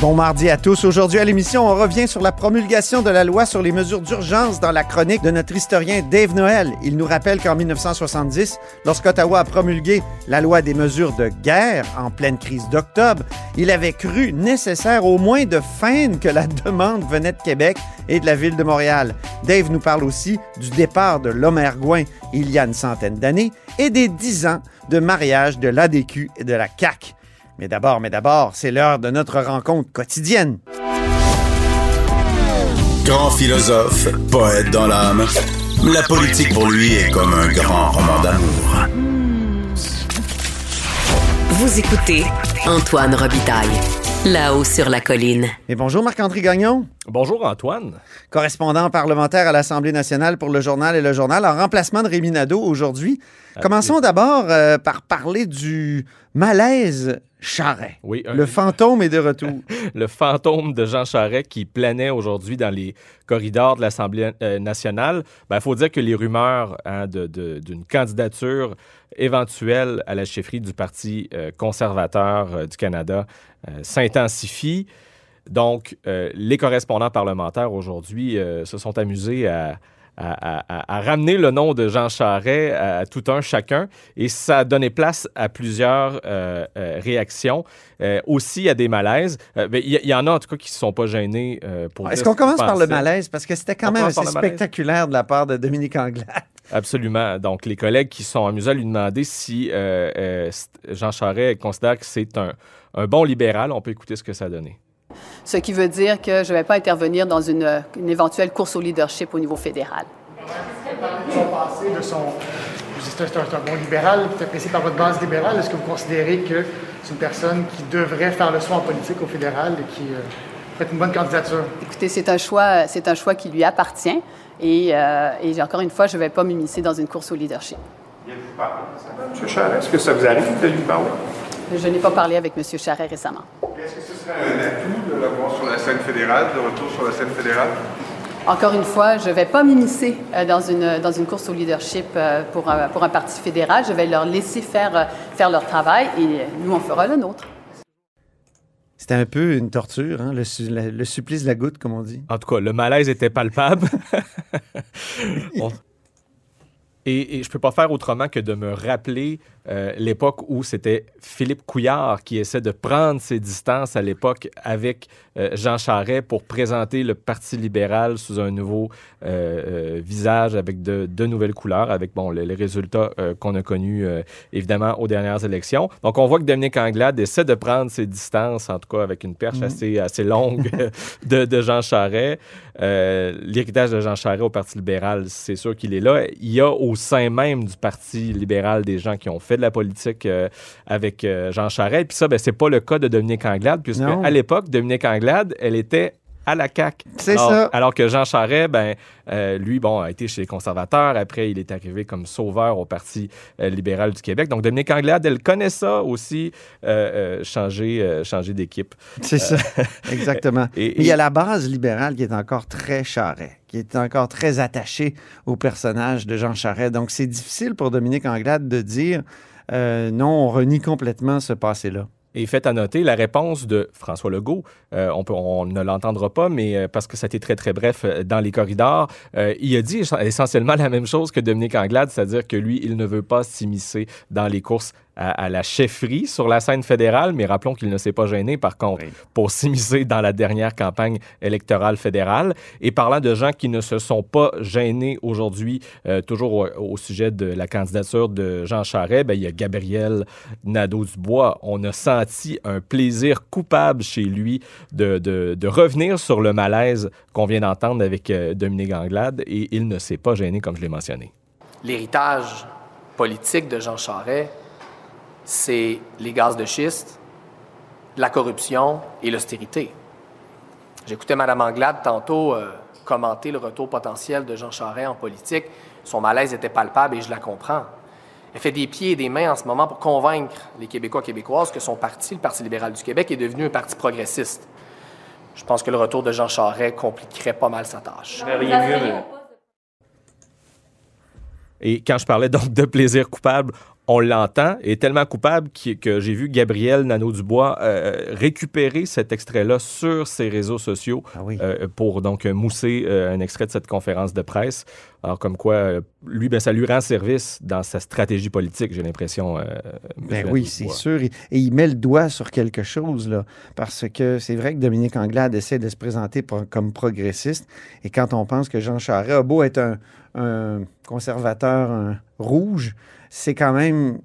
Bon mardi à tous. Aujourd'hui à l'émission, on revient sur la promulgation de la loi sur les mesures d'urgence dans la chronique de notre historien Dave Noël. Il nous rappelle qu'en 1970, lorsqu'Ottawa a promulgué la loi des mesures de guerre en pleine crise d'octobre, il avait cru nécessaire au moins de feindre que la demande venait de Québec et de la ville de Montréal. Dave nous parle aussi du départ de l'Omergouin il y a une centaine d'années et des dix ans de mariage de l'ADQ et de la CAQ. Mais d'abord, mais d'abord, c'est l'heure de notre rencontre quotidienne. Grand philosophe, poète dans l'âme. La politique pour lui est comme un grand roman d'amour. Vous écoutez Antoine Robitaille. Là-haut sur la colline. Et bonjour Marc-André Gagnon, Bonjour Antoine. correspondant parlementaire à l'Assemblée nationale pour le journal et le journal, en remplacement de Rémi Nadeau aujourd'hui. Commençons d'abord euh, par parler du malaise Charret. Oui, un- Le fantôme est de retour. le fantôme de Jean Charest qui planait aujourd'hui dans les corridors de l'Assemblée euh, nationale. Il faut dire que les rumeurs hein, d'une candidature éventuelle à la chefferie du Parti euh, conservateur euh, du Canada euh, s'intensifient. Donc, euh, les correspondants parlementaires aujourd'hui euh, se sont amusés à, à- à- à ramener le nom de Jean Charest à, tout un chacun et ça a donné place à plusieurs euh, euh, réactions, euh, aussi à des malaises. Il y, en a en tout cas qui ne se sont pas gênés euh, pour Est-ce qu'on commence par le malaise? Parce que c'était quand On même assez spectaculaire de la part de Dominique Anglade. Absolument. Donc, les collègues qui sont amusés à lui demander si euh, euh, Jean Charest considère que c'est un, un bon libéral. On peut écouter ce que ça a donné. Ce qui veut dire que je ne vais pas intervenir dans une, une éventuelle course au leadership au niveau fédéral. son passé, de son. C'est un, bon libéral, qui est apprécié par votre base libérale. Est-ce que vous considérez que c'est une personne qui devrait faire le saut en politique au fédéral et qui euh, fait une bonne candidature? Écoutez, c'est un choix, c'est un choix qui lui appartient. Et, euh, et encore une fois, je ne vais pas m'immiscer dans une course au leadership. M. Charest, est-ce que ça vous arrive de lui parler? Je n'ai pas parlé avec M. Charret récemment. Est-ce que ce serait un atout sur la scène fédérale, de retour sur la scène fédérale? Encore une fois, je ne vais pas m'immiscer euh, dans une, dans une course au leadership euh, pour, un- pour un parti fédéral. Je vais leur laisser faire, euh, faire leur travail et euh, nous, on fera le nôtre. C'était un peu une torture, hein, le, le- le supplice de la goutte, comme on dit. En tout cas, le malaise était palpable. Et, et je peux pas faire autrement que de me rappeler euh, l'époque où c'était Philippe Couillard qui essaie de prendre ses distances à l'époque avec euh, Jean Charest pour présenter le Parti libéral sous un nouveau euh, visage avec de, de nouvelles couleurs, avec bon, les, les résultats qu'on a connus évidemment aux dernières élections. Donc on voit que Dominique Anglade essaie de prendre ses distances, en tout cas avec une perche assez, assez longue de, de Jean Charest. L'héritage de Jean Charest au Parti libéral, c'est sûr qu'il est là. Il y a au sein même du Parti libéral des gens qui ont fait de la politique euh, avec euh, Jean Charest. Puis ça, ben, c'est pas le cas de Dominique Anglade, puisque Non. à l'époque, Dominique Anglade, elle était à la CAQ. C'est ça. Alors que Jean Charest, ben, euh, lui, bon, a été chez les conservateurs. Après, il est arrivé comme sauveur au Parti euh, libéral du Québec. Donc, Dominique Anglade, elle connaît ça aussi, euh, changer, changer d'équipe. C'est ça, exactement. et- Mais il y a la base libérale qui est encore très charret, qui est encore très attachée au personnage de Jean Charest. Donc, c'est difficile pour Dominique Anglade de dire euh, non, on renie complètement ce passé-là. Et fait à noter la réponse de François Legault. Euh, on, peut- on ne l'entendra pas, mais euh, parce que ça a été très, très bref dans les corridors. Il a dit essen- essentiellement la même chose que Dominique Anglade, c'est-à-dire que lui, il ne veut pas s'immiscer dans les courses à, à la chefferie sur la scène fédérale, mais rappelons qu'il ne s'est pas gêné, par contre, Oui. pour s'immiscer dans la dernière campagne électorale fédérale. Et parlant de gens qui ne se sont pas gênés aujourd'hui, euh, toujours au, au sujet de la candidature de Jean Charest, ben, il y a Gabriel Nadeau-Dubois. On a senti un plaisir coupable chez lui de, de- de revenir sur le malaise qu'on vient d'entendre avec euh, Dominique Anglade et il ne s'est pas gêné, comme je l'ai mentionné. L'héritage politique de Jean Charest, c'est les gaz de schiste, la corruption et l'austérité. J'écoutais Mme Anglade tantôt euh, commenter le retour potentiel de Jean Charest en politique. Son malaise était palpable et je la comprends. Elle fait des pieds et des mains en ce moment pour convaincre les Québécois Québécoises que son parti, le Parti libéral du Québec, est devenu un parti progressiste. Je pense que le retour de Jean Charest compliquerait pas mal sa tâche. Et quand je parlais donc de plaisir coupable, on l'entend, et tellement coupable que j'ai vu Gabriel Nadeau-Dubois euh, récupérer cet extrait-là sur ses réseaux sociaux Ah oui. euh, pour donc mousser euh, un extrait de cette conférence de presse. Alors comme quoi, lui, ben, ça lui rend service dans sa stratégie politique, j'ai l'impression. Ben oui, c'est sûr. Et, et il met le doigt sur quelque chose, là. Parce que c'est vrai que Dominique Anglade essaie de se présenter comme progressiste. Et quand on pense que Jean Charest a beau être un, un conservateur un rouge, c'est quand même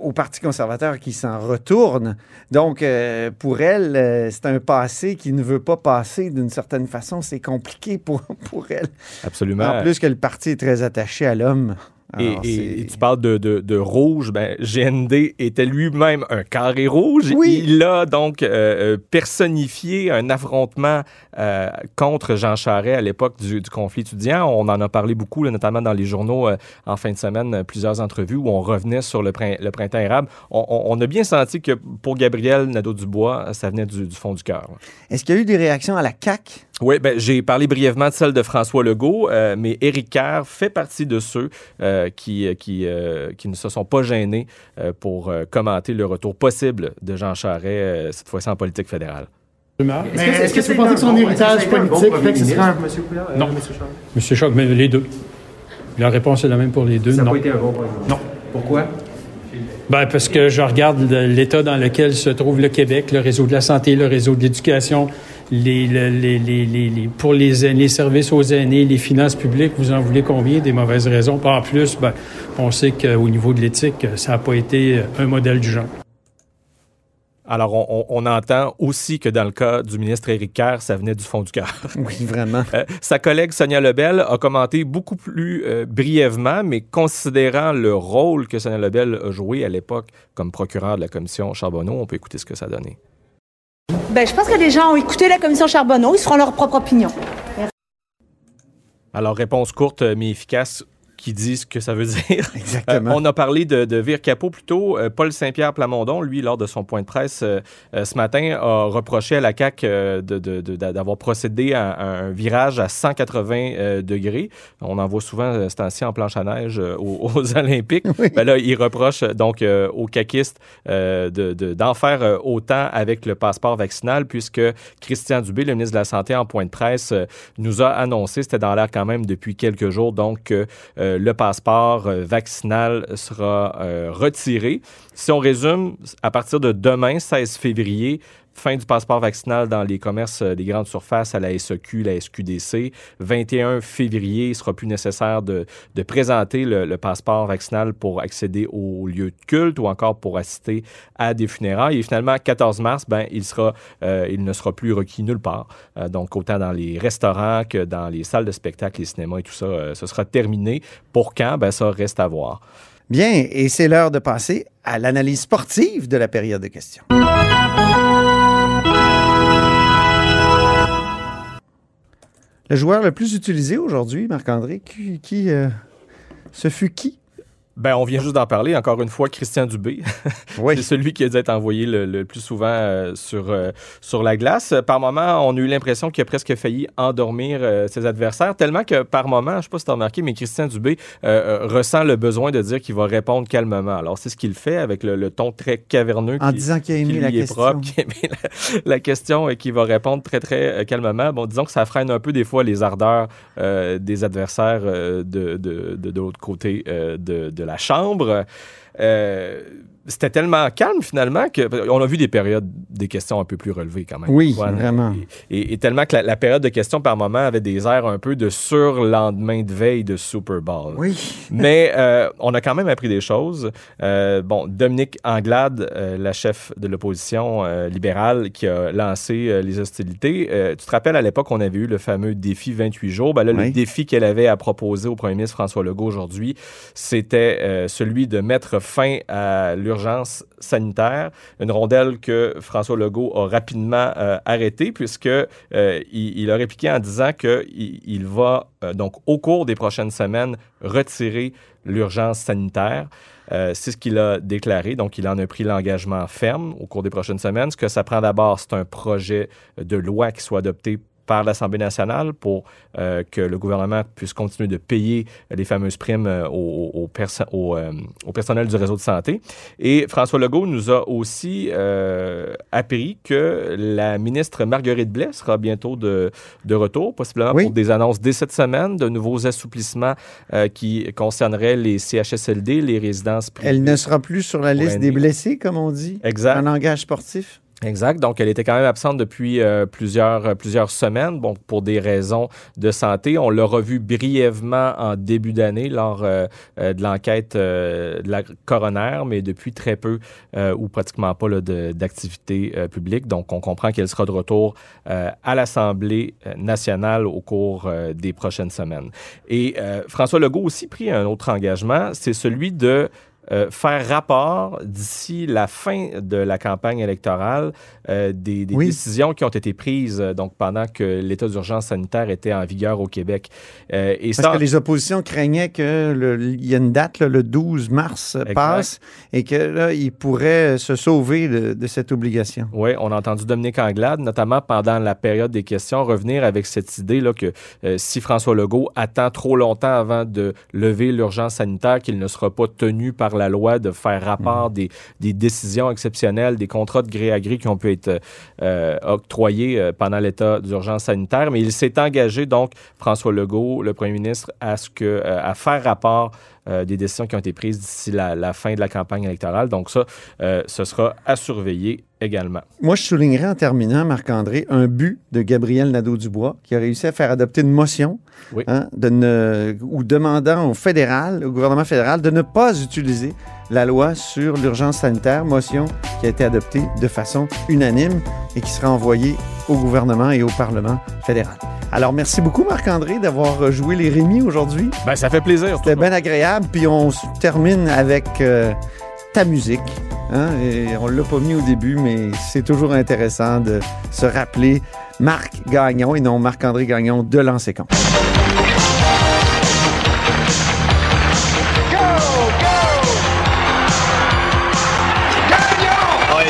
au Parti conservateur qui s'en retourne. Donc, euh, pour elle, euh, c'est un passé qui ne veut pas passer d'une certaine façon. C'est compliqué pour, pour elle. Absolument. En plus que le parti est très attaché à l'homme. Et, Alors, et- c'est- et tu parles de, de- de rouge, ben, GND était lui-même un carré rouge. Oui. Il a donc euh, euh, personnifié un affrontement euh, contre Jean Charest à l'époque du, du conflit étudiant. On en a parlé beaucoup, là, notamment dans les journaux euh, en fin de semaine, plusieurs entrevues où on revenait sur le, prin- le printemps érable. On, on- on a bien senti que pour Gabriel Nadeau-Dubois, ça venait du, du fond du cœur. Est-ce qu'il y a eu des réactions à la CAQ? Oui, ben, j'ai parlé brièvement de celle de François Legault, mais Éric Kerr fait partie de ceux euh, qui, qui, euh, qui ne se sont pas gênés euh, pour euh, commenter le retour possible de Jean Charest, euh, cette fois-ci en politique fédérale. Est-ce que, vous pensez que son héritage politique fait que ce serait un... Non. Monsieur Choc, mais les deux. La réponse est la même pour les deux. non. Non. Pourquoi? Ben, parce que je regarde l'état dans lequel se trouve le Québec, le réseau de la santé, le réseau de l'éducation, les, le- les- les- les- les- pour les, aînés, les services aux aînés, les finances publiques, vous en voulez combien? Des mauvaises raisons. En plus, ben, on sait qu'au niveau de l'éthique, ça n'a pas été un modèle du genre. Alors, on, on- on entend aussi que dans le cas du ministre Éric Kerr, ça venait du fond du cœur. Oui, vraiment. Euh, sa collègue Sonia Lebel a commenté beaucoup plus euh, brièvement, mais considérant le rôle que Sonia Lebel a joué à l'époque comme procureur de la commission Charbonneau, on peut écouter ce que ça a donné. Ben, je pense que les gens ont écouté la commission Charbonneau, ils se feront leur propre opinion. Alors, réponse courte mais efficace qui dit ce que ça veut dire. Exactement. Euh, on a parlé de, de Vire Capot plus tôt. Euh, Paul Saint-Pierre Plamondon, lui, lors de son point de presse euh, ce matin, a reproché à la CAQ d'avoir procédé à, à un virage à 180 euh, degrés. On en voit souvent ce temps-ci en planche à neige aux, aux Olympiques. Ben là, il reproche donc aux caquistes de- de- d'en faire autant avec le passeport vaccinal, puisque Christian Dubé, le ministre de la Santé, en point de presse, nous a annoncé, c'était dans l'air quand même depuis quelques jours, donc que euh, le passeport euh, vaccinal sera euh, retiré. Si on résume, à partir de demain, 16 février, fin du passeport vaccinal dans les commerces euh, des grandes surfaces à la SEQ, la SQDC. 21 février, il sera plus nécessaire de, présenter le, passeport vaccinal pour accéder aux lieux de culte ou encore pour assister à des funérailles. Et finalement, 14 mars, ben, il, sera, euh, il ne sera plus requis nulle part. Euh, donc, autant dans les restaurants que dans les salles de spectacle, les cinémas et tout ça, ce sera terminé. Pour quand? Ben, ça reste à voir. Bien, et c'est l'heure de passer à l'analyse sportive de la période de questions. Le joueur le plus utilisé aujourd'hui, Marc-André, qui, euh, ce fut qui? Ben, on vient juste d'en parler. Encore une fois, Christian Dubé. Oui. C'est celui qui a dû être envoyé le, le plus souvent euh, sur, euh, sur la glace. Par moment, on a eu l'impression qu'il a presque failli endormir euh, ses adversaires, tellement que par moment, je ne sais pas si tu as remarqué, mais Christian Dubé euh, ressent le besoin de dire qu'il va répondre calmement. Alors, c'est ce qu'il fait avec le, le ton très caverneux. En qui- disant qu'il a aimé qui la question. propre, qui a aimé la, la question et qui va répondre très, très calmement. Bon, disons que ça freine un peu des fois les ardeurs euh, des adversaires de, de, de, de l'autre côté de, de la chambre. Euh, c'était tellement calme finalement que on a vu des périodes des questions un peu plus relevées quand même. Oui, vraiment. Et, et- et tellement que la, la période de questions par moment avait des airs un peu de surlendemain de veille de Super Bowl. Oui. Mais euh, on a quand même appris des choses. Euh, bon, Dominique Anglade, euh, la chef de l'opposition libérale qui a lancé les hostilités, tu te rappelles à l'époque, on avait eu le fameux défi 28 jours. Ben là, Oui. le défi qu'elle avait à proposer au premier ministre François Legault aujourd'hui, c'était celui de mettre fin à l'urgence sanitaire, une rondelle que François Legault a rapidement euh, arrêtée puisque euh, il, a répliqué en disant qu'il il va euh, donc au cours des prochaines semaines retirer l'urgence sanitaire. C'est ce qu'il a déclaré. Donc, il en a pris l'engagement ferme au cours des prochaines semaines. Ce que ça prend d'abord, c'est un projet de loi qui soit adopté par l'Assemblée nationale pour euh, que le gouvernement puisse continuer de payer les fameuses primes euh, au, au, perso au, euh, au, personnel du réseau de santé. Et François Legault nous a aussi euh, appris que la ministre Marguerite Blais sera bientôt de, de retour, possiblement oui. pour des annonces dès cette semaine, de nouveaux assouplissements qui concerneraient les CHSLD, les résidences privées. Elle ne sera plus sur la liste des blessés, comme on dit, exact. en langage sportif? Exact. Donc, elle était quand même absente depuis euh, plusieurs, euh, plusieurs semaines, bon, pour des raisons de santé. On l'a revu brièvement en début d'année lors euh, de l'enquête de la coroner, mais depuis très peu ou pratiquement pas d'activité publique. Donc, on comprend qu'elle sera de retour à l'Assemblée nationale au cours des prochaines semaines. Et François Legault aussi pris un autre engagement, c'est celui de euh, faire rapport d'ici la fin de la campagne électorale euh, des, des oui. décisions qui ont été prises euh, donc pendant que l'état d'urgence sanitaire était en vigueur au Québec. Et Parce ça, que les oppositions craignaient qu'il y a une date, là, le 12 mars, exact. passe et que là, ils pourraient se sauver de, de, cette obligation. Oui, on a entendu Dominique Anglade, notamment pendant la période des questions, revenir avec cette idée là, que si François Legault attend trop longtemps avant de lever l'urgence sanitaire, qu'il ne sera pas tenu par la loi de faire rapport mmh. des, des, décisions exceptionnelles, des contrats de gré à gré qui ont pu être euh, octroyés euh, pendant l'état d'urgence sanitaire. Mais il s'est engagé, donc, François Legault, le premier ministre, à, ce que, euh, à faire rapport euh, des décisions qui ont été prises d'ici la, la, fin de la campagne électorale. Donc ça, euh, ce sera à surveiller également. Moi, je soulignerai en terminant, Marc-André, un but de Gabriel Nadeau-Dubois qui a réussi à faire adopter une motion oui. hein, de ne, ou demandant au fédéral, au gouvernement fédéral, de ne pas utiliser la loi sur l'urgence sanitaire, motion qui a été adoptée de façon unanime et qui sera envoyée au gouvernement et au Parlement fédéral. Alors, merci beaucoup, Marc-André, d'avoir joué les Rémi aujourd'hui. Ben, ça fait plaisir. C'était bien agréable. Puis on termine avec euh, ta musique. Hein? Et on ne l'a pas mis au début, mais c'est toujours intéressant de se rappeler Marc Gagnon et non Marc-André Gagnon de l'Anséquence.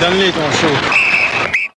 Donne-les ton show.